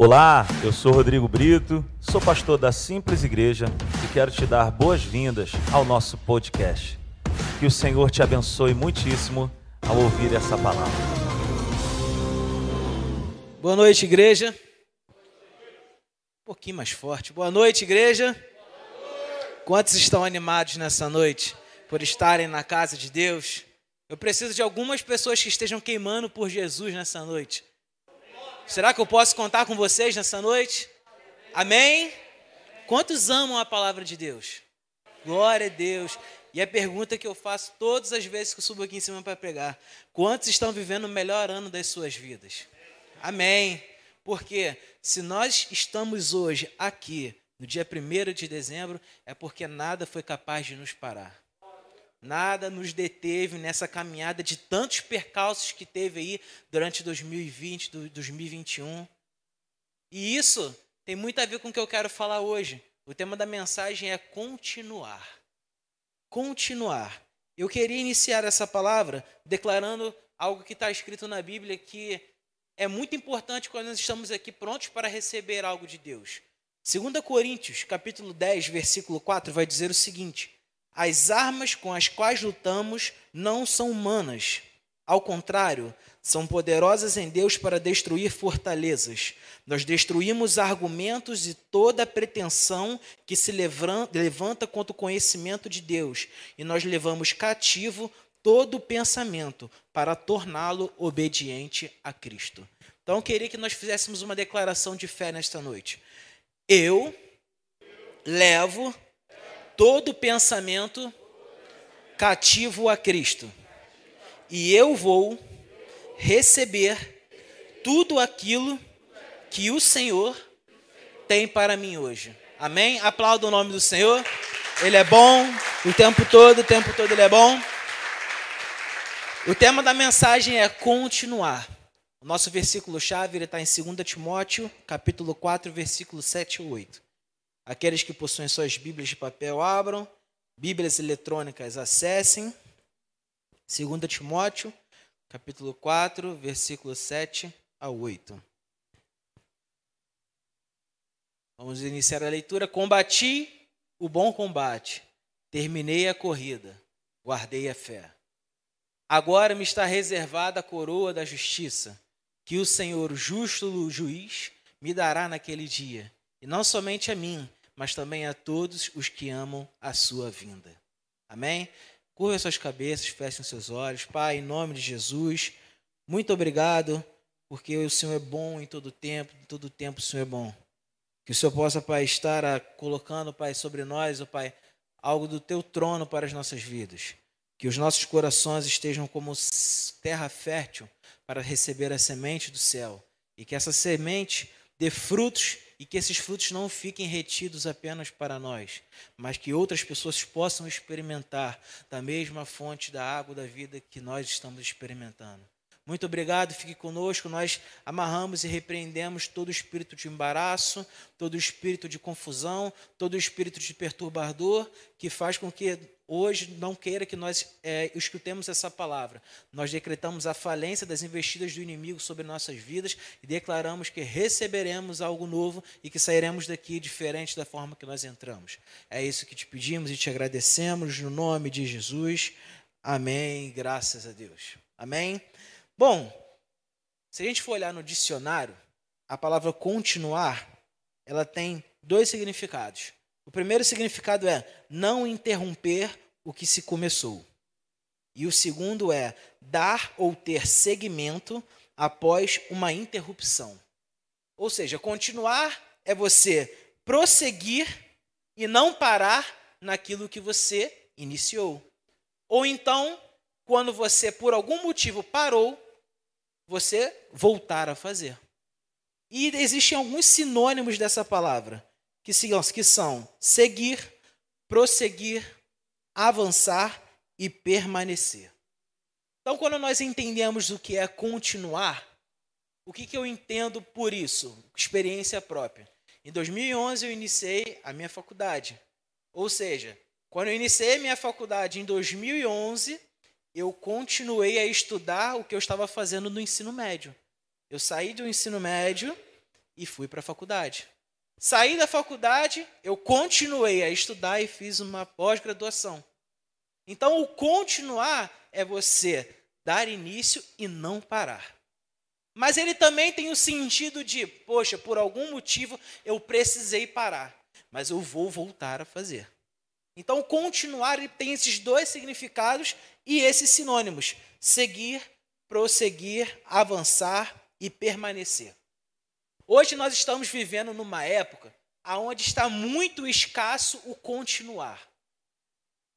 Olá, eu sou Rodrigo Brito, sou pastor da Simples Igreja e quero te dar boas-vindas ao nosso podcast. Que o Senhor te abençoe muitíssimo ao ouvir essa palavra. Boa noite, igreja. Um pouquinho mais forte. Boa noite, igreja. Quantos estão animados nessa noite por estarem na casa de Deus? Eu preciso de algumas pessoas que estejam queimando por Jesus nessa noite. Será que eu posso contar com vocês nessa noite? Amém? Quantos amam a palavra de Deus? Glória a Deus. E a pergunta que eu faço todas as vezes que eu subo aqui em cima para pregar: quantos estão vivendo o melhor ano das suas vidas? Amém. Porque se nós estamos hoje aqui, no dia 1 de dezembro, é porque nada foi capaz de nos parar. Nada nos deteve nessa caminhada de tantos percalços que teve aí durante 2020, 2021. E isso tem muito a ver com o que eu quero falar hoje. O tema da mensagem é continuar. Continuar. Eu queria iniciar essa palavra declarando algo que está escrito na Bíblia que é muito importante quando nós estamos aqui prontos para receber algo de Deus. 2 Coríntios, capítulo 10, versículo 4, vai dizer o seguinte: as armas com as quais lutamos não são humanas. Ao contrário, são poderosas em Deus para destruir fortalezas. Nós destruímos argumentos e toda pretensão que se levanta contra o conhecimento de Deus, e nós levamos cativo todo pensamento para torná-lo obediente a Cristo. Então, eu queria que nós fizéssemos uma declaração de fé nesta noite. Eu levo todo pensamento cativo a Cristo. E eu vou receber tudo aquilo que o Senhor tem para mim hoje. Amém? Aplauda o nome do Senhor. Ele é bom o tempo todo, o tempo todo ele é bom. O tema da mensagem é continuar. O nosso versículo-chave está em 2 Timóteo, capítulo 4, versículo 7 e 8. Aqueles que possuem suas Bíblias de papel, abram. Bíblias eletrônicas, acessem. 2 Timóteo, capítulo 4, versículo 7 a 8. Vamos iniciar a leitura. Combati o bom combate, terminei a corrida, guardei a fé. Agora me está reservada a coroa da justiça, que o Senhor, justo juiz, me dará naquele dia, e não somente a mim, mas também a todos os que amam a sua vinda. Amém? Curva suas cabeças, fechem seus olhos. Pai, em nome de Jesus, muito obrigado, porque o Senhor é bom em todo tempo, em todo tempo o Senhor é bom. Que o Senhor possa, Pai, estar ah, colocando, Pai, sobre nós, oh, Pai, algo do teu trono para as nossas vidas. Que os nossos corações estejam como terra fértil para receber a semente do céu. E que essa semente dê frutos e que esses frutos não fiquem retidos apenas para nós, mas que outras pessoas possam experimentar da mesma fonte da água da vida que nós estamos experimentando. Muito obrigado, fique conosco. Nós amarramos e repreendemos todo espírito de embaraço, todo espírito de confusão, todo espírito de perturbador que faz com que hoje não queira que nós é, escutemos essa palavra. Nós decretamos a falência das investidas do inimigo sobre nossas vidas e declaramos que receberemos algo novo e que sairemos daqui diferente da forma que nós entramos. É isso que te pedimos e te agradecemos no nome de Jesus. Amém. Graças a Deus. Amém. Bom, se a gente for olhar no dicionário, a palavra continuar, ela tem dois significados. O primeiro significado é não interromper o que se começou. E o segundo é dar ou ter seguimento após uma interrupção. Ou seja, continuar é você prosseguir e não parar naquilo que você iniciou. Ou então, quando você por algum motivo parou, você voltar a fazer. E existem alguns sinônimos dessa palavra, que, são seguir, prosseguir, avançar e permanecer. Então, quando nós entendemos o que é continuar, o que, que eu entendo por isso? Experiência própria. Em 2011, eu iniciei a minha faculdade. Ou seja, quando eu iniciei a minha faculdade em 2011, eu continuei a estudar o que eu estava fazendo no ensino médio. Eu saí do ensino médio e fui para a faculdade. Saí da faculdade, eu continuei a estudar e fiz uma pós-graduação. Então, o continuar é você dar início e não parar. Mas ele também tem o sentido de, poxa, por algum motivo eu precisei parar, mas eu vou voltar a fazer. Então, continuar ele tem esses dois significados e esses sinônimos: seguir, prosseguir, avançar e permanecer. Hoje nós estamos vivendo numa época onde está muito escasso o continuar.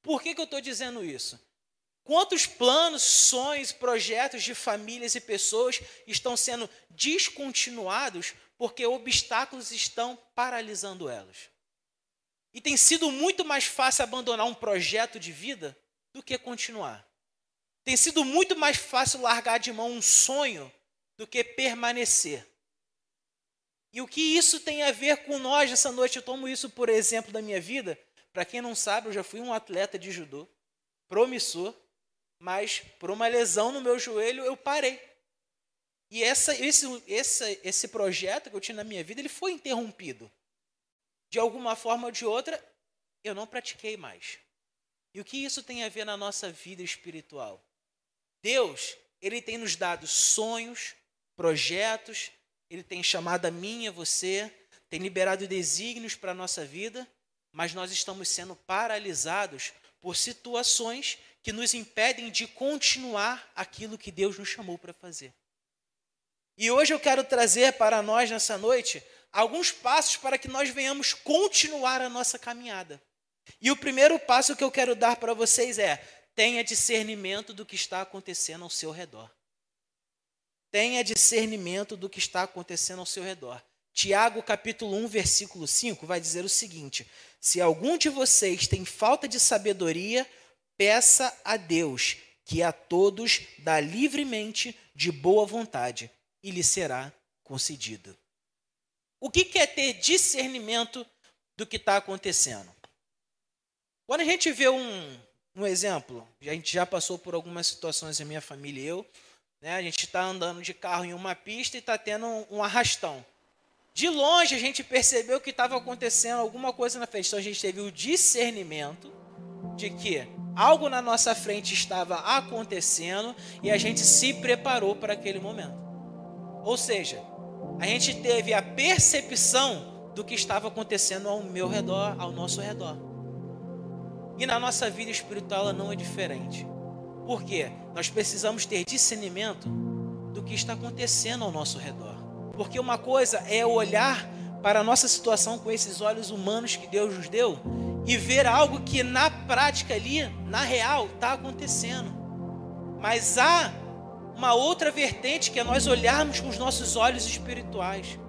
Por que, que eu estou dizendo isso? Quantos planos, sonhos, projetos de famílias e pessoas estão sendo descontinuados porque obstáculos estão paralisando elas? E tem sido muito mais fácil abandonar um projeto de vida do que continuar. Tem sido muito mais fácil largar de mão um sonho do que permanecer. E o que isso tem a ver com nós nessa noite? Eu tomo isso por exemplo da minha vida. Para quem não sabe, eu já fui um atleta de judô, promissor, mas por uma lesão no meu joelho eu parei. E essa, esse, esse, esse projeto que eu tinha na minha vida, ele foi interrompido. De alguma forma ou de outra, eu não pratiquei mais. E o que isso tem a ver na nossa vida espiritual? Deus, ele tem nos dado sonhos, projetos, ele tem chamado a mim e a você, tem liberado desígnios para a nossa vida, mas nós estamos sendo paralisados por situações que nos impedem de continuar aquilo que Deus nos chamou para fazer. E hoje eu quero trazer para nós nessa noite alguns passos para que nós venhamos continuar a nossa caminhada. E o primeiro passo que eu quero dar para vocês é: tenha discernimento do que está acontecendo ao seu redor. Tenha discernimento do que está acontecendo ao seu redor. Tiago capítulo 1, versículo 5 vai dizer o seguinte: Se algum de vocês tem falta de sabedoria, peça a Deus, que a todos dá livremente de boa vontade, e lhe será concedido. O que é ter discernimento do que está acontecendo? Quando a gente vê um, um exemplo, a gente já passou por algumas situações, a minha família e eu, né? A gente está andando de carro em uma pista e está tendo um, um arrastão. De longe a gente percebeu que estava acontecendo alguma coisa na frente. Então a gente teve o discernimento de que algo na nossa frente estava acontecendo e a gente se preparou para aquele momento. Ou seja, a gente teve a percepção do que estava acontecendo ao meu redor, ao nosso redor. E na nossa vida espiritual ela não é diferente. Por quê? Nós precisamos ter discernimento do que está acontecendo ao nosso redor. Porque uma coisa é olhar para a nossa situação com esses olhos humanos que Deus nos deu e ver algo que na prática ali, na real, está acontecendo. Mas há uma outra vertente que é nós olharmos com os nossos olhos espirituais.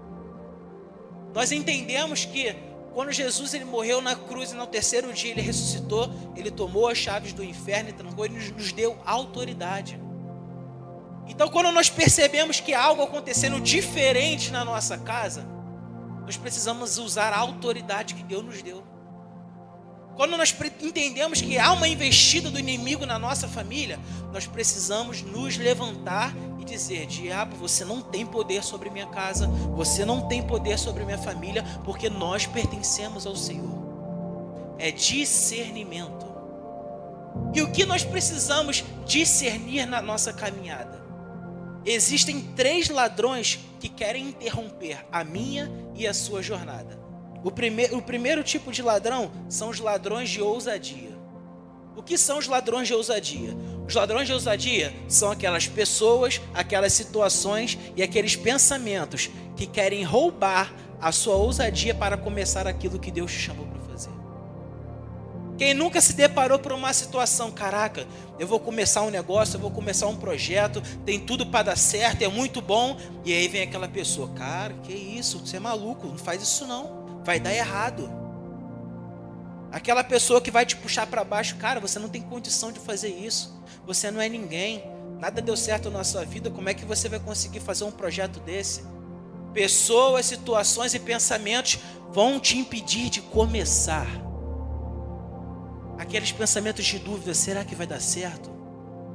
Nós entendemos que quando Jesus ele morreu na cruz e no terceiro dia ele ressuscitou, ele tomou as chaves do inferno e trancou e nos, deu autoridade. Então, quando nós percebemos que algo acontecendo diferente na nossa casa, nós precisamos usar a autoridade que Deus nos deu. Quando nós entendemos que há uma investida do inimigo na nossa família, nós precisamos nos levantar e dizer: Diabo, você não tem poder sobre minha casa, você não tem poder sobre minha família, porque nós pertencemos ao Senhor. É discernimento. E o que nós precisamos discernir na nossa caminhada? Existem três ladrões que querem interromper a minha e a sua jornada. O, prime o primeiro tipo de ladrão são os ladrões de ousadia. O que são os ladrões de ousadia? Os ladrões de ousadia são aquelas pessoas, aquelas situações e aqueles pensamentos que querem roubar a sua ousadia para começar aquilo que Deus te chamou para fazer. Quem nunca se deparou por uma situação, caraca, eu vou começar um negócio, eu vou começar um projeto, tem tudo para dar certo, é muito bom, e aí vem aquela pessoa, cara, que isso, você é maluco, não faz isso não vai dar errado. Aquela pessoa que vai te puxar para baixo, cara, você não tem condição de fazer isso. Você não é ninguém. Nada deu certo na sua vida. Como é que você vai conseguir fazer um projeto desse? Pessoas, situações e pensamentos vão te impedir de começar. Aqueles pensamentos de dúvida: será que vai dar certo?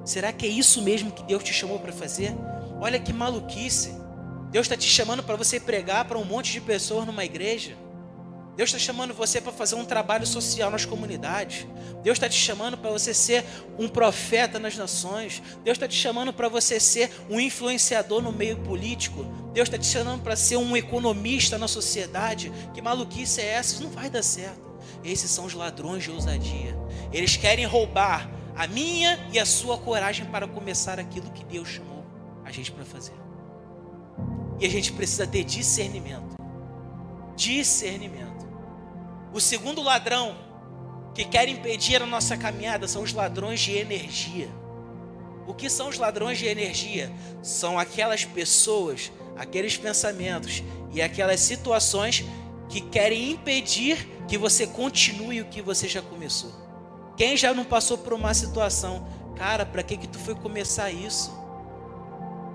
Será que é isso mesmo que Deus te chamou para fazer? Olha que maluquice. Deus está te chamando para você pregar para um monte de pessoas numa igreja. Deus está chamando você para fazer um trabalho social nas comunidades. Deus está te chamando para você ser um profeta nas nações. Deus está te chamando para você ser um influenciador no meio político. Deus está te chamando para ser um economista na sociedade. Que maluquice é essa? Isso não vai dar certo. Esses são os ladrões de ousadia. Eles querem roubar a minha e a sua coragem para começar aquilo que Deus chamou a gente para fazer. E a gente precisa ter discernimento. Discernimento. O segundo ladrão que quer impedir a nossa caminhada são os ladrões de energia. O que são os ladrões de energia? São aquelas pessoas, aqueles pensamentos e aquelas situações que querem impedir que você continue o que você já começou. Quem já não passou por uma situação, cara, para que que tu foi começar isso?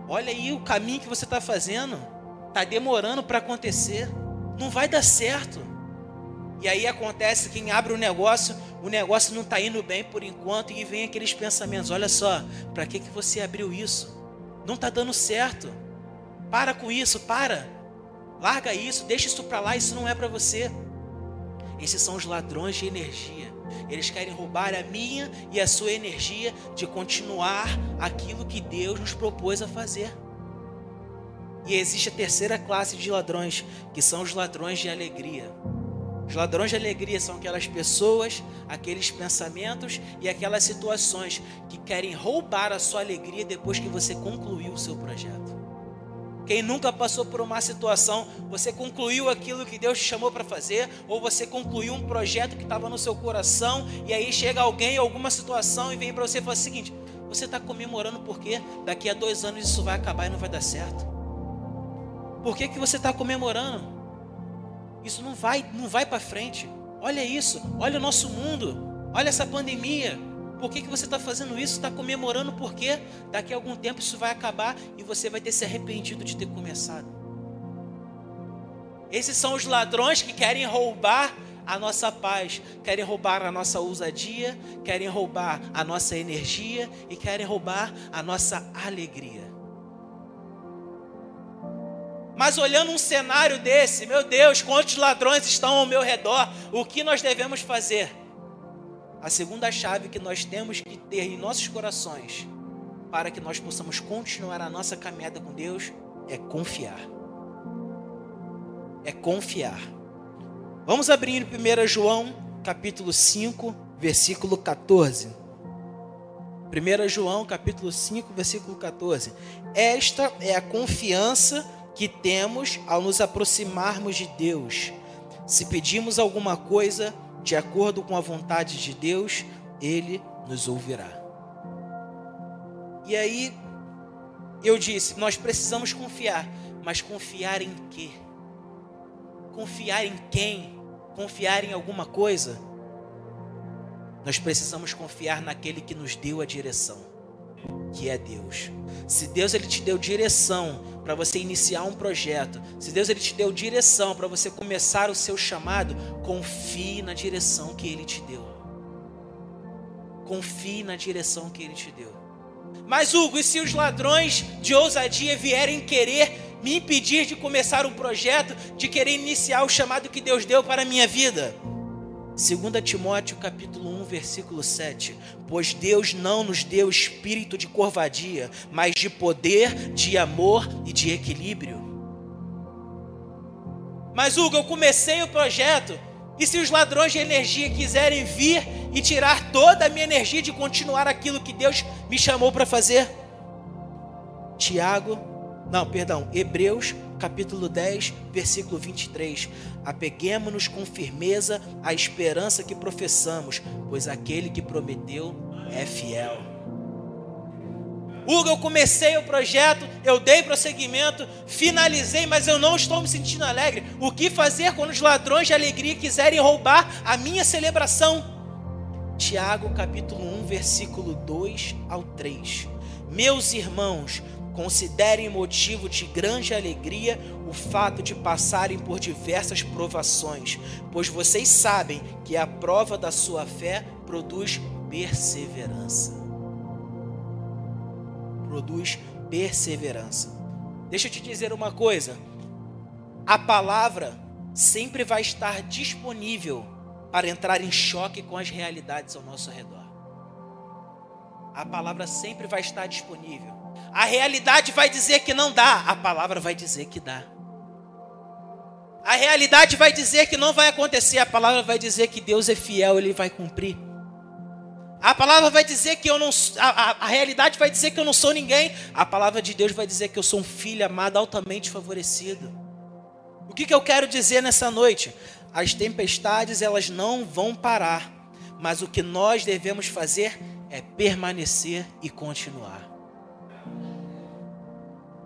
Olha aí o caminho que você está fazendo, tá demorando para acontecer, não vai dar certo. E aí acontece quem abre o negócio, o negócio não está indo bem por enquanto, e vem aqueles pensamentos: olha só, para que, que você abriu isso? Não está dando certo. Para com isso, para. Larga isso, deixa isso para lá, isso não é para você. Esses são os ladrões de energia. Eles querem roubar a minha e a sua energia de continuar aquilo que Deus nos propôs a fazer. E existe a terceira classe de ladrões, que são os ladrões de alegria. Os ladrões de alegria são aquelas pessoas, aqueles pensamentos e aquelas situações que querem roubar a sua alegria depois que você concluiu o seu projeto. Quem nunca passou por uma situação, você concluiu aquilo que Deus te chamou para fazer, ou você concluiu um projeto que estava no seu coração, e aí chega alguém, alguma situação, e vem para você e fala o seguinte: você está comemorando porque daqui a dois anos isso vai acabar e não vai dar certo? Por que, que você está comemorando? Isso não vai, não vai para frente. Olha isso, olha o nosso mundo, olha essa pandemia. Por que, que você está fazendo isso? Está comemorando porque daqui a algum tempo isso vai acabar e você vai ter se arrependido de ter começado. Esses são os ladrões que querem roubar a nossa paz, querem roubar a nossa ousadia, querem roubar a nossa energia e querem roubar a nossa alegria. Mas olhando um cenário desse, meu Deus, quantos ladrões estão ao meu redor? O que nós devemos fazer? A segunda chave que nós temos que ter em nossos corações para que nós possamos continuar a nossa caminhada com Deus é confiar. É confiar. Vamos abrir em 1 João, capítulo 5, versículo 14. 1 João, capítulo 5, versículo 14. Esta é a confiança que temos ao nos aproximarmos de Deus. Se pedimos alguma coisa de acordo com a vontade de Deus, Ele nos ouvirá. E aí, eu disse: nós precisamos confiar, mas confiar em quê? Confiar em quem? Confiar em alguma coisa? Nós precisamos confiar naquele que nos deu a direção, que é Deus. Se Deus ele te deu direção para você iniciar um projeto, se Deus ele te deu direção para você começar o seu chamado, confie na direção que ele te deu. Confie na direção que ele te deu. Mas Hugo, e se os ladrões de ousadia vierem querer me impedir de começar um projeto, de querer iniciar o chamado que Deus deu para a minha vida? 2 Timóteo capítulo 1, versículo 7. Pois Deus não nos deu espírito de corvadia, mas de poder, de amor e de equilíbrio. Mas Hugo, eu comecei o projeto, e se os ladrões de energia quiserem vir e tirar toda a minha energia de continuar aquilo que Deus me chamou para fazer? Tiago, não, perdão, Hebreus capítulo 10, versículo 23. Apeguemos-nos com firmeza à esperança que professamos, pois aquele que prometeu é fiel. Hugo, eu comecei o projeto, eu dei prosseguimento, finalizei, mas eu não estou me sentindo alegre. O que fazer quando os ladrões de alegria quiserem roubar a minha celebração? Tiago, capítulo 1, versículo 2 ao 3. Meus irmãos, Considerem motivo de grande alegria o fato de passarem por diversas provações, pois vocês sabem que a prova da sua fé produz perseverança. Produz perseverança. Deixa eu te dizer uma coisa. A palavra sempre vai estar disponível para entrar em choque com as realidades ao nosso redor. A palavra sempre vai estar disponível. A realidade vai dizer que não dá, a palavra vai dizer que dá. A realidade vai dizer que não vai acontecer, a palavra vai dizer que Deus é fiel, ele vai cumprir. A palavra vai dizer que eu não a, a, a, realidade vai dizer que eu não sou ninguém. A palavra de Deus vai dizer que eu sou um filho amado, altamente favorecido. O que, que eu quero dizer nessa noite? As tempestades elas não vão parar, mas o que nós devemos fazer é permanecer e continuar.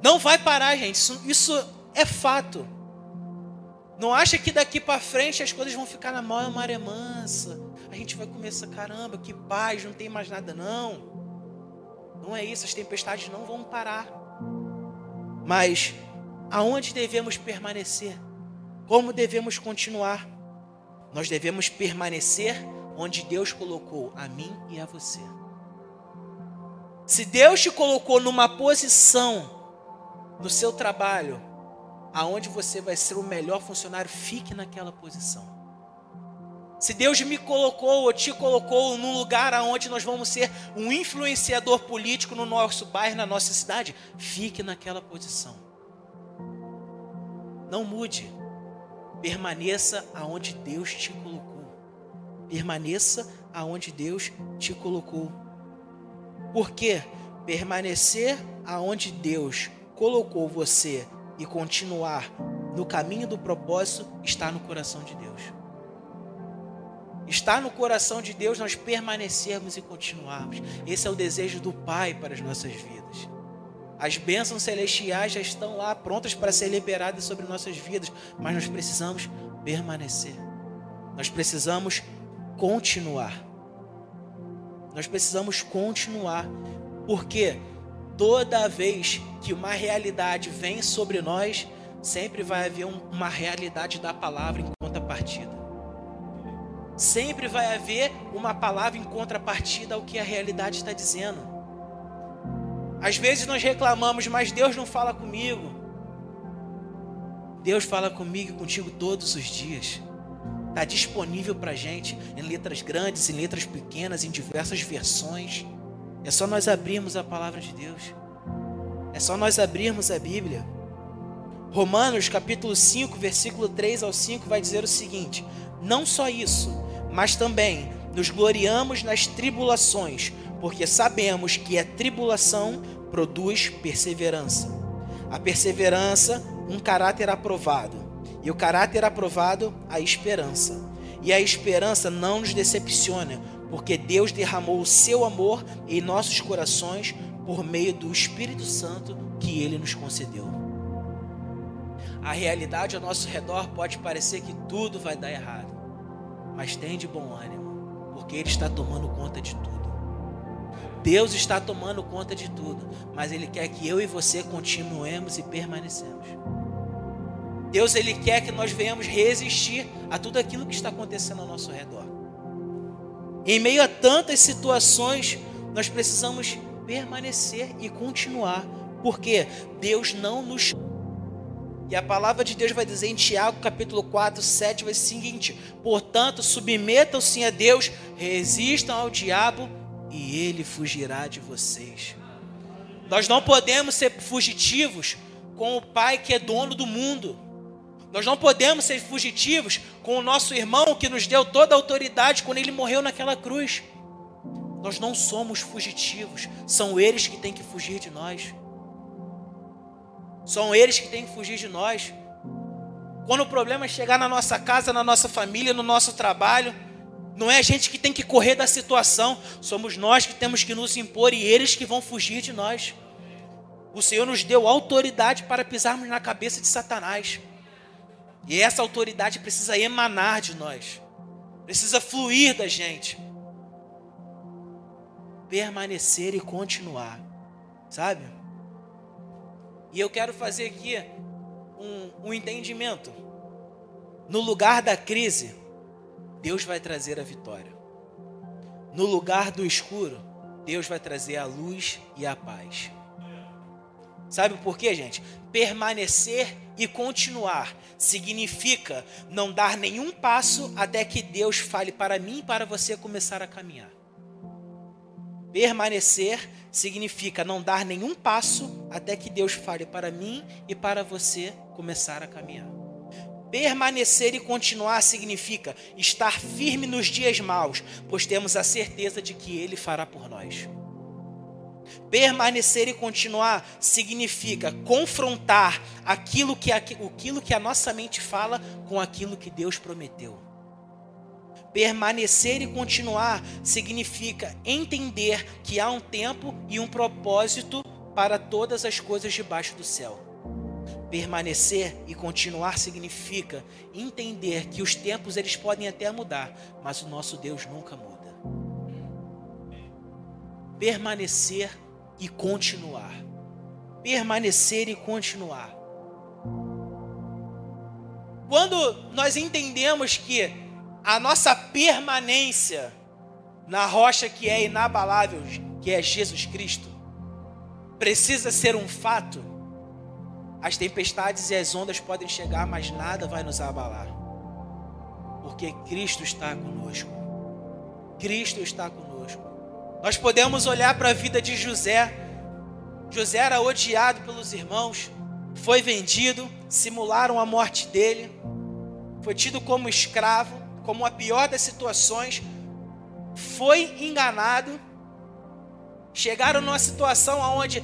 Não vai parar, gente. Isso, isso é fato. Não acha que daqui para frente as coisas vão ficar na maior maré mansa. A gente vai começar, caramba, que paz, não tem mais nada não. Não é isso, as tempestades não vão parar. Mas aonde devemos permanecer? Como devemos continuar? Nós devemos permanecer onde Deus colocou a mim e a você. Se Deus te colocou numa posição no seu trabalho, aonde você vai ser o melhor funcionário, fique naquela posição. Se Deus me colocou ou te colocou num lugar aonde nós vamos ser um influenciador político no nosso bairro, na nossa cidade, fique naquela posição. Não mude. Permaneça aonde Deus te colocou. Permaneça aonde Deus te colocou. Por quê? Permanecer aonde Deus colocou você e continuar no caminho do propósito está no coração de Deus. Está no coração de Deus nós permanecermos e continuarmos. Esse é o desejo do Pai para as nossas vidas. As bênçãos celestiais já estão lá prontas para ser liberadas sobre nossas vidas, mas nós precisamos permanecer. Nós precisamos continuar. Nós precisamos continuar, porque toda vez que uma realidade vem sobre nós, sempre vai haver uma realidade da palavra em contrapartida. Sempre vai haver uma palavra em contrapartida ao que a realidade está dizendo. Às vezes nós reclamamos, mas Deus não fala comigo. Deus fala comigo e contigo todos os dias. Está disponível para gente em letras grandes, em letras pequenas, em diversas versões. É só nós abrirmos a palavra de Deus. É só nós abrirmos a Bíblia. Romanos capítulo 5, versículo 3 ao 5 vai dizer o seguinte: Não só isso, mas também nos gloriamos nas tribulações, porque sabemos que a tribulação produz perseverança. A perseverança, um caráter aprovado. E o caráter aprovado, a esperança. E a esperança não nos decepciona, porque Deus derramou o seu amor em nossos corações por meio do Espírito Santo que ele nos concedeu. A realidade ao nosso redor pode parecer que tudo vai dar errado, mas tem de bom ânimo, porque ele está tomando conta de tudo. Deus está tomando conta de tudo, mas ele quer que eu e você continuemos e permanecemos. Deus ele quer que nós venhamos resistir a tudo aquilo que está acontecendo ao nosso redor. Em meio a tantas situações, nós precisamos permanecer e continuar, porque Deus não nos e a palavra de Deus vai dizer em Tiago, capítulo 4, 7, vai o seguinte: Portanto, submetam-se a Deus, resistam ao diabo e ele fugirá de vocês. Nós não podemos ser fugitivos com o Pai que é dono do mundo. Nós não podemos ser fugitivos com o nosso irmão que nos deu toda a autoridade quando ele morreu naquela cruz. Nós não somos fugitivos, são eles que têm que fugir de nós. São eles que têm que fugir de nós. Quando o problema chegar na nossa casa, na nossa família, no nosso trabalho, não é a gente que tem que correr da situação, somos nós que temos que nos impor e eles que vão fugir de nós. O Senhor nos deu autoridade para pisarmos na cabeça de Satanás. E essa autoridade precisa emanar de nós, precisa fluir da gente. Permanecer e continuar, sabe? E eu quero fazer aqui um, um entendimento. No lugar da crise, Deus vai trazer a vitória. No lugar do escuro, Deus vai trazer a luz e a paz. Sabe por quê, gente? Permanecer e continuar significa não dar nenhum passo até que Deus fale para mim e para você começar a caminhar. Permanecer significa não dar nenhum passo até que Deus fale para mim e para você começar a caminhar. Permanecer e continuar significa estar firme nos dias maus, pois temos a certeza de que Ele fará por nós. Permanecer e continuar significa confrontar aquilo que, aquilo que a nossa mente fala com aquilo que Deus prometeu. Permanecer e continuar significa entender que há um tempo e um propósito para todas as coisas debaixo do céu. Permanecer e continuar significa entender que os tempos eles podem até mudar, mas o nosso Deus nunca muda. Permanecer e continuar. Permanecer e continuar. Quando nós entendemos que a nossa permanência na rocha que é inabalável, que é Jesus Cristo, precisa ser um fato, as tempestades e as ondas podem chegar, mas nada vai nos abalar, porque Cristo está conosco. Cristo está conosco. Nós podemos olhar para a vida de José. José era odiado pelos irmãos, foi vendido, simularam a morte dele, foi tido como escravo, como a pior das situações, foi enganado. Chegaram numa situação onde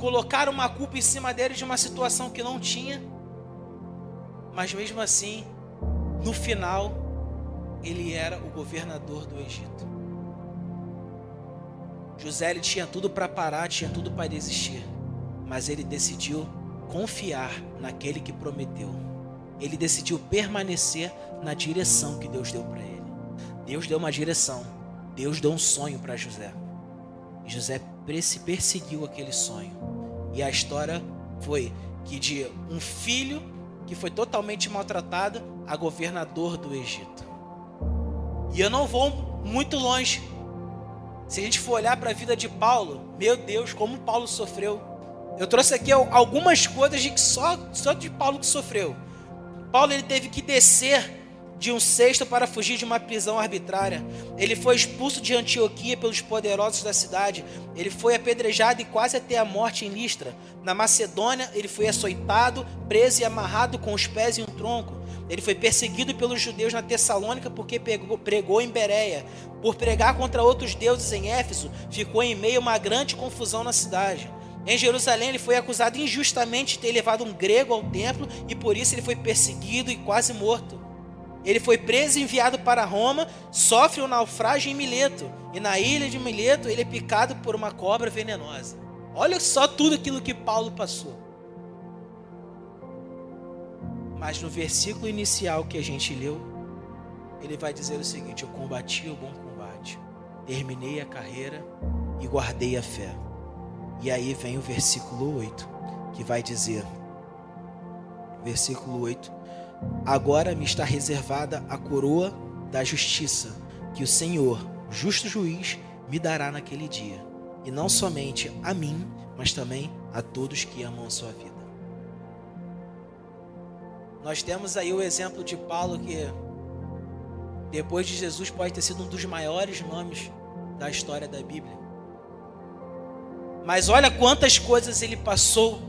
colocaram uma culpa em cima dele de uma situação que não tinha, mas mesmo assim, no final, ele era o governador do Egito. José ele tinha tudo para parar, tinha tudo para desistir, mas ele decidiu confiar naquele que prometeu. Ele decidiu permanecer na direção que Deus deu para ele. Deus deu uma direção, Deus deu um sonho para José. E José perseguiu aquele sonho. E a história foi que de um filho que foi totalmente maltratado a governador do Egito. E eu não vou muito longe. Se a gente for olhar para a vida de Paulo, meu Deus, como Paulo sofreu. Eu trouxe aqui algumas coisas de que só, só de Paulo que sofreu. Paulo ele teve que descer de um cesto para fugir de uma prisão arbitrária. Ele foi expulso de Antioquia pelos poderosos da cidade. Ele foi apedrejado e quase até a morte em Listra. Na Macedônia, ele foi açoitado, preso e amarrado com os pés em um tronco. Ele foi perseguido pelos judeus na Tessalônica porque pregou em Bereia. Por pregar contra outros deuses em Éfeso, ficou em meio a uma grande confusão na cidade. Em Jerusalém, ele foi acusado injustamente de ter levado um grego ao templo e por isso ele foi perseguido e quase morto. Ele foi preso e enviado para Roma, sofre um naufrágio em Mileto, e na ilha de Mileto ele é picado por uma cobra venenosa. Olha só tudo aquilo que Paulo passou. Mas no versículo inicial que a gente leu, ele vai dizer o seguinte: Eu combati o bom combate, terminei a carreira e guardei a fé. E aí vem o versículo 8, que vai dizer: Versículo 8: Agora me está reservada a coroa da justiça, que o Senhor, justo juiz, me dará naquele dia, e não somente a mim, mas também a todos que amam a sua vida. Nós temos aí o exemplo de Paulo que depois de Jesus pode ter sido um dos maiores nomes da história da Bíblia. Mas olha quantas coisas ele passou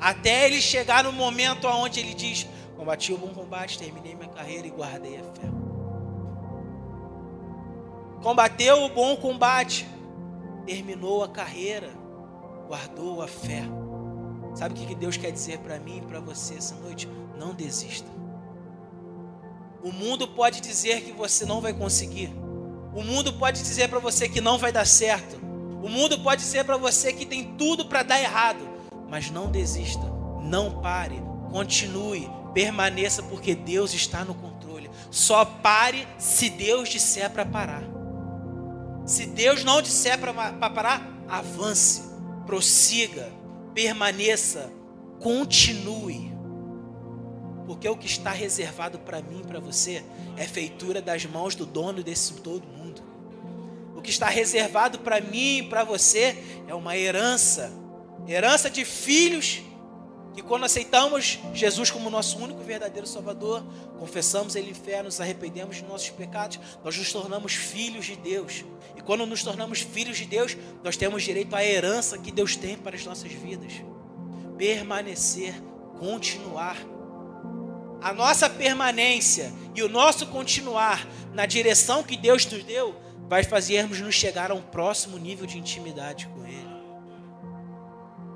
até ele chegar no momento onde ele diz: Combati o bom combate, terminei minha carreira e guardei a fé. Combateu o bom combate, terminou a carreira, guardou a fé. Sabe o que Deus quer dizer para mim e para você essa noite? Não desista. O mundo pode dizer que você não vai conseguir. O mundo pode dizer para você que não vai dar certo. O mundo pode dizer para você que tem tudo para dar errado. Mas não desista. Não pare. Continue. Permaneça porque Deus está no controle. Só pare se Deus disser para parar. Se Deus não disser para parar, avance, prossiga, permaneça, continue. Porque o que está reservado para mim e para você é feitura das mãos do dono desse todo mundo. O que está reservado para mim e para você é uma herança Herança de filhos que quando aceitamos Jesus como nosso único verdadeiro Salvador, confessamos Ele em fé, nos arrependemos de nossos pecados, nós nos tornamos filhos de Deus. E quando nos tornamos filhos de Deus, nós temos direito à herança que Deus tem para as nossas vidas. Permanecer, continuar. A nossa permanência e o nosso continuar na direção que Deus nos deu vai fazermos nos chegar a um próximo nível de intimidade com Ele.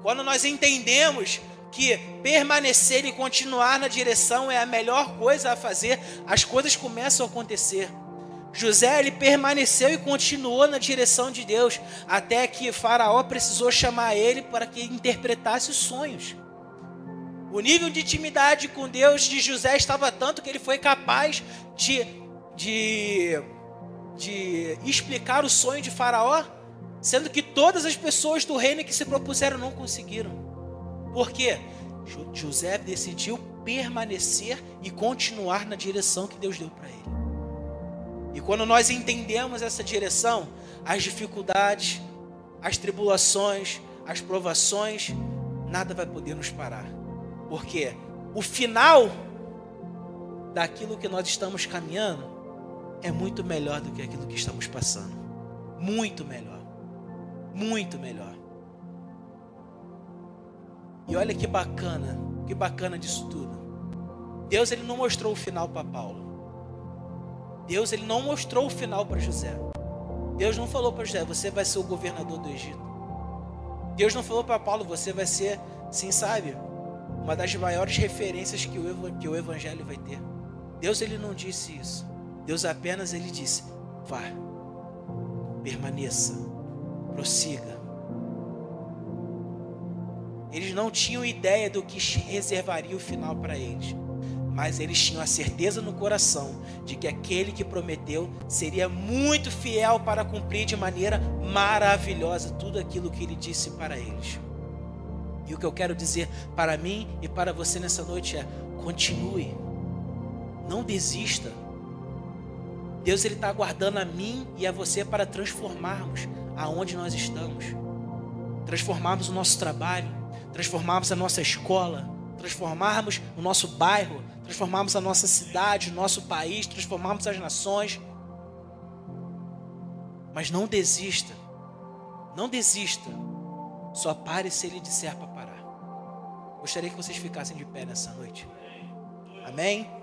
Quando nós entendemos que permanecer e continuar na direção é a melhor coisa a fazer, as coisas começam a acontecer. José ele permaneceu e continuou na direção de Deus, até que Faraó precisou chamar ele para que interpretasse os sonhos. O nível de intimidade com Deus de José estava tanto que ele foi capaz de, de, de explicar o sonho de Faraó, sendo que todas as pessoas do reino que se propuseram não conseguiram. Por quê? José decidiu permanecer e continuar na direção que Deus deu para ele. E quando nós entendemos essa direção, as dificuldades, as tribulações, as provações, nada vai poder nos parar. Porque o final daquilo que nós estamos caminhando é muito melhor do que aquilo que estamos passando. Muito melhor. Muito melhor. E olha que bacana, que bacana disso tudo. Deus ele não mostrou o final para Paulo. Deus ele não mostrou o final para José. Deus não falou para José, você vai ser o governador do Egito. Deus não falou para Paulo, você vai ser, sim, sabe, uma das maiores referências que o, que o evangelho vai ter. Deus ele não disse isso. Deus apenas ele disse: vá, permaneça, prossiga, eles não tinham ideia do que reservaria o final para eles, mas eles tinham a certeza no coração de que aquele que prometeu seria muito fiel para cumprir de maneira maravilhosa tudo aquilo que ele disse para eles. E o que eu quero dizer para mim e para você nessa noite é: continue, não desista. Deus ele está aguardando a mim e a você para transformarmos aonde nós estamos, transformarmos o nosso trabalho, transformarmos a nossa escola, transformarmos o nosso bairro, transformarmos a nossa cidade, o nosso país, transformarmos as nações. Mas não desista. Não desista. Só pare se ele disser para parar. Gostaria que vocês ficassem de pé nessa noite. Amém?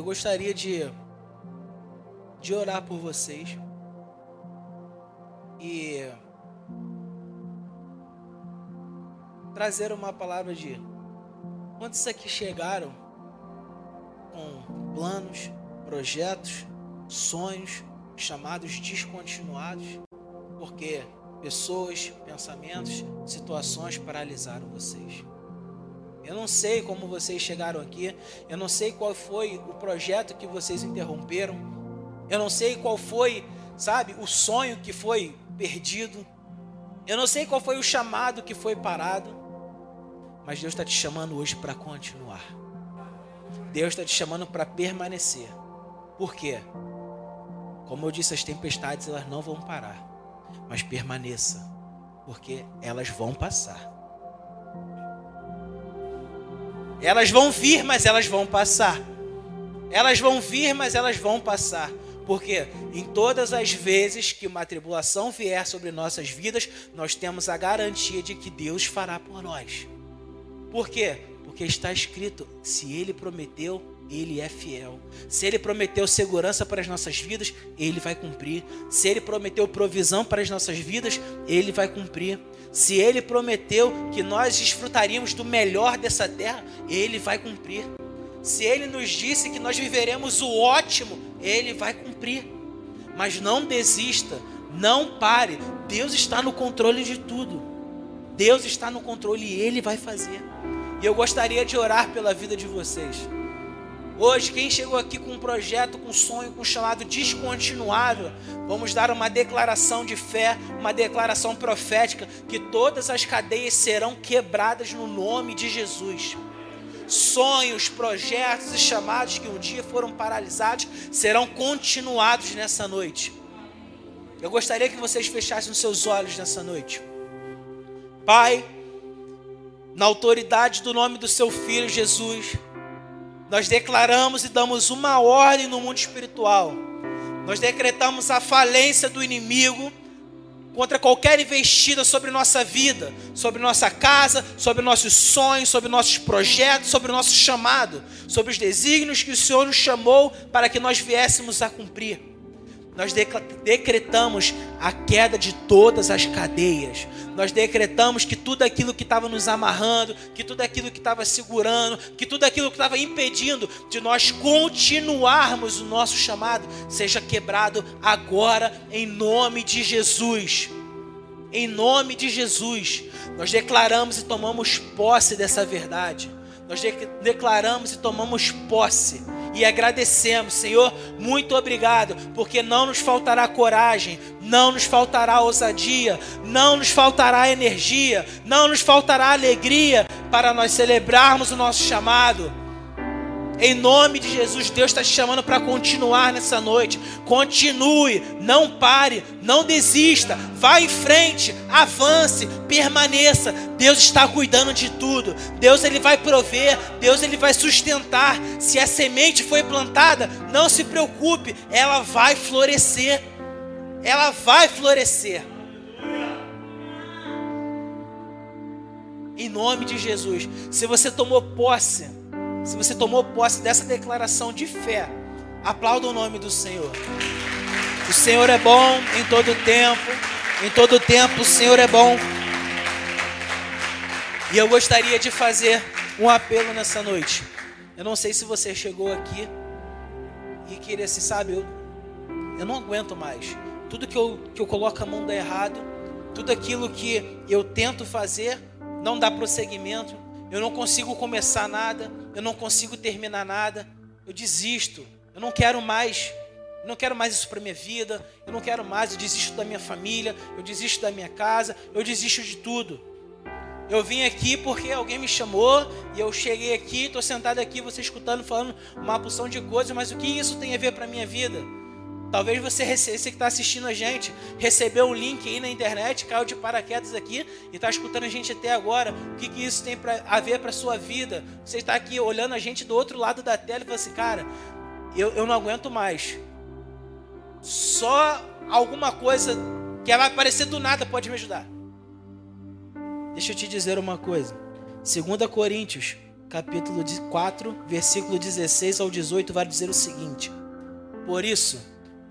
Eu gostaria de, de orar por vocês. E trazer uma palavra de quantos aqui chegaram com planos, projetos, sonhos chamados descontinuados, porque pessoas, pensamentos, situações paralisaram vocês. Eu não sei como vocês chegaram aqui. Eu não sei qual foi o projeto que vocês interromperam. Eu não sei qual foi, sabe, o sonho que foi perdido. Eu não sei qual foi o chamado que foi parado. Mas Deus está te chamando hoje para continuar. Deus está te chamando para permanecer. Por quê? Como eu disse, as tempestades elas não vão parar. Mas permaneça, porque elas vão passar. Elas vão vir, mas elas vão passar. Elas vão vir, mas elas vão passar. Porque em todas as vezes que uma tribulação vier sobre nossas vidas, nós temos a garantia de que Deus fará por nós. Por quê? Porque está escrito: se Ele prometeu, ele é fiel. Se Ele prometeu segurança para as nossas vidas, Ele vai cumprir. Se Ele prometeu provisão para as nossas vidas, Ele vai cumprir. Se Ele prometeu que nós desfrutaríamos do melhor dessa terra, Ele vai cumprir. Se Ele nos disse que nós viveremos o ótimo, Ele vai cumprir. Mas não desista, não pare. Deus está no controle de tudo. Deus está no controle e Ele vai fazer. E eu gostaria de orar pela vida de vocês. Hoje, quem chegou aqui com um projeto, com um sonho, com um chamado descontinuável, vamos dar uma declaração de fé, uma declaração profética, que todas as cadeias serão quebradas no nome de Jesus. sonhos, projetos e chamados que um dia foram paralisados serão continuados nessa noite. Eu gostaria que vocês fechassem os seus olhos nessa noite. Pai, na autoridade do nome do seu filho Jesus, nós declaramos e damos uma ordem no mundo espiritual. Nós decretamos a falência do inimigo contra qualquer investida sobre nossa vida, sobre nossa casa, sobre nossos sonhos, sobre nossos projetos, sobre o nosso chamado, sobre os desígnios que o Senhor nos chamou para que nós viéssemos a cumprir nós decretamos a queda de todas as cadeias. Nós decretamos que tudo aquilo que estava nos amarrando, que tudo aquilo que estava segurando, que tudo aquilo que estava impedindo de nós continuarmos o nosso chamado, seja quebrado agora, em nome de Jesus. Em nome de Jesus, nós declaramos e tomamos posse dessa verdade. Nós declaramos e tomamos posse e agradecemos, Senhor, muito obrigado, porque não nos faltará coragem, não nos faltará ousadia, não nos faltará energia, não nos faltará alegria para nós celebrarmos o nosso chamado. Em nome de Jesus, Deus está te chamando para continuar nessa noite. Continue, não pare, não desista, vá em frente, avance, permaneça. Deus está cuidando de tudo. Deus ele vai prover, Deus ele vai sustentar. Se a semente foi plantada, não se preocupe, ela vai florescer. Ela vai florescer. Em nome de Jesus. Se você tomou posse se você tomou posse dessa declaração de fé, aplauda o nome do Senhor. O Senhor é bom em todo tempo, em todo tempo o Senhor é bom. E eu gostaria de fazer um apelo nessa noite. Eu não sei se você chegou aqui e queria se sabe, eu, eu não aguento mais. Tudo que eu, que eu coloco a mão dá errado, tudo aquilo que eu tento fazer não dá prosseguimento, eu não consigo começar nada, eu não consigo terminar nada, eu desisto, eu não quero mais, eu não quero mais isso para minha vida, eu não quero mais, eu desisto da minha família, eu desisto da minha casa, eu desisto de tudo. Eu vim aqui porque alguém me chamou e eu cheguei aqui, estou sentado aqui, você escutando, falando uma porção de coisas, mas o que isso tem a ver para minha vida? Talvez você, você que está assistindo a gente, recebeu um link aí na internet, caiu de paraquedas aqui e está escutando a gente até agora. O que, que isso tem pra, a ver para sua vida? Você está aqui olhando a gente do outro lado da tela e fala assim, cara, eu, eu não aguento mais. Só alguma coisa que vai aparecer do nada pode me ajudar. Deixa eu te dizer uma coisa. 2 Coríntios, capítulo 4, versículo 16 ao 18, vai dizer o seguinte: Por isso,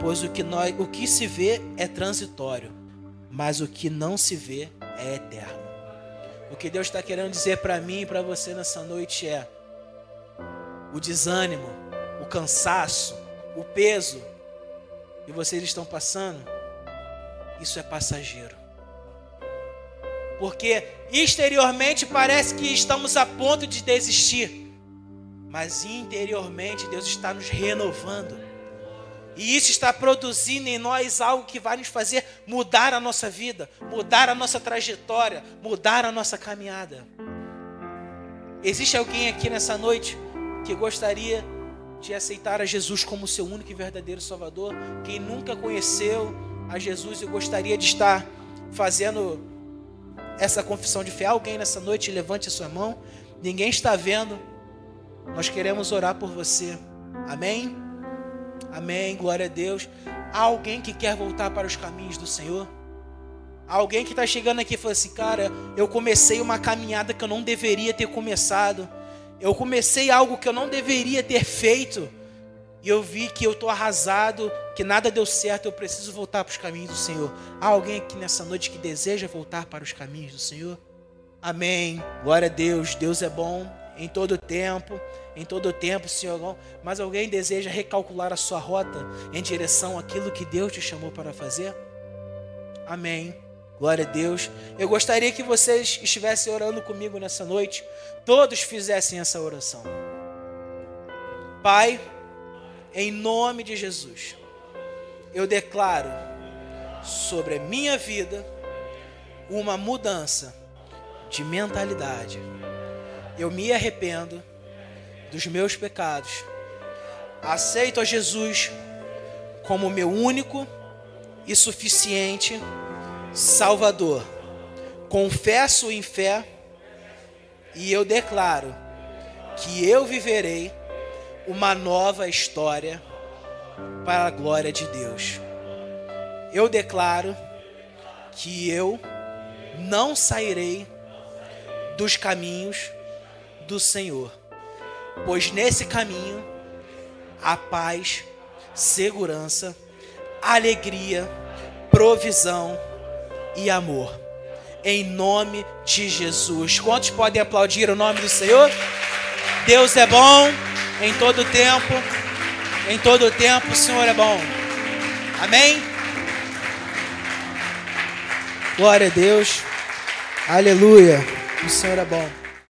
Pois o que, nós, o que se vê é transitório, mas o que não se vê é eterno. O que Deus está querendo dizer para mim e para você nessa noite é: o desânimo, o cansaço, o peso que vocês estão passando, isso é passageiro. Porque exteriormente parece que estamos a ponto de desistir, mas interiormente Deus está nos renovando. E isso está produzindo em nós algo que vai nos fazer mudar a nossa vida, mudar a nossa trajetória, mudar a nossa caminhada. Existe alguém aqui nessa noite que gostaria de aceitar a Jesus como seu único e verdadeiro Salvador? Quem nunca conheceu a Jesus e gostaria de estar fazendo essa confissão de fé? Alguém nessa noite levante a sua mão. Ninguém está vendo. Nós queremos orar por você. Amém? Amém, glória a Deus. Há alguém que quer voltar para os caminhos do Senhor? Há alguém que está chegando aqui e fala assim, cara, eu comecei uma caminhada que eu não deveria ter começado. Eu comecei algo que eu não deveria ter feito. E eu vi que eu estou arrasado, que nada deu certo, eu preciso voltar para os caminhos do Senhor. Há alguém aqui nessa noite que deseja voltar para os caminhos do Senhor? Amém. Glória a Deus. Deus é bom em todo tempo, em todo tempo, Senhor. Mas alguém deseja recalcular a sua rota em direção àquilo que Deus te chamou para fazer? Amém. Glória a Deus. Eu gostaria que vocês estivessem orando comigo nessa noite. Todos fizessem essa oração. Pai, em nome de Jesus, eu declaro sobre a minha vida uma mudança de mentalidade. Eu me arrependo dos meus pecados. Aceito a Jesus como meu único e suficiente Salvador. Confesso em fé e eu declaro que eu viverei uma nova história para a glória de Deus. Eu declaro que eu não sairei dos caminhos do Senhor, pois nesse caminho há paz, segurança, alegria, provisão e amor. Em nome de Jesus. Quantos podem aplaudir o nome do Senhor? Deus é bom em todo tempo. Em todo tempo o Senhor é bom. Amém? Glória a Deus. Aleluia. O Senhor é bom.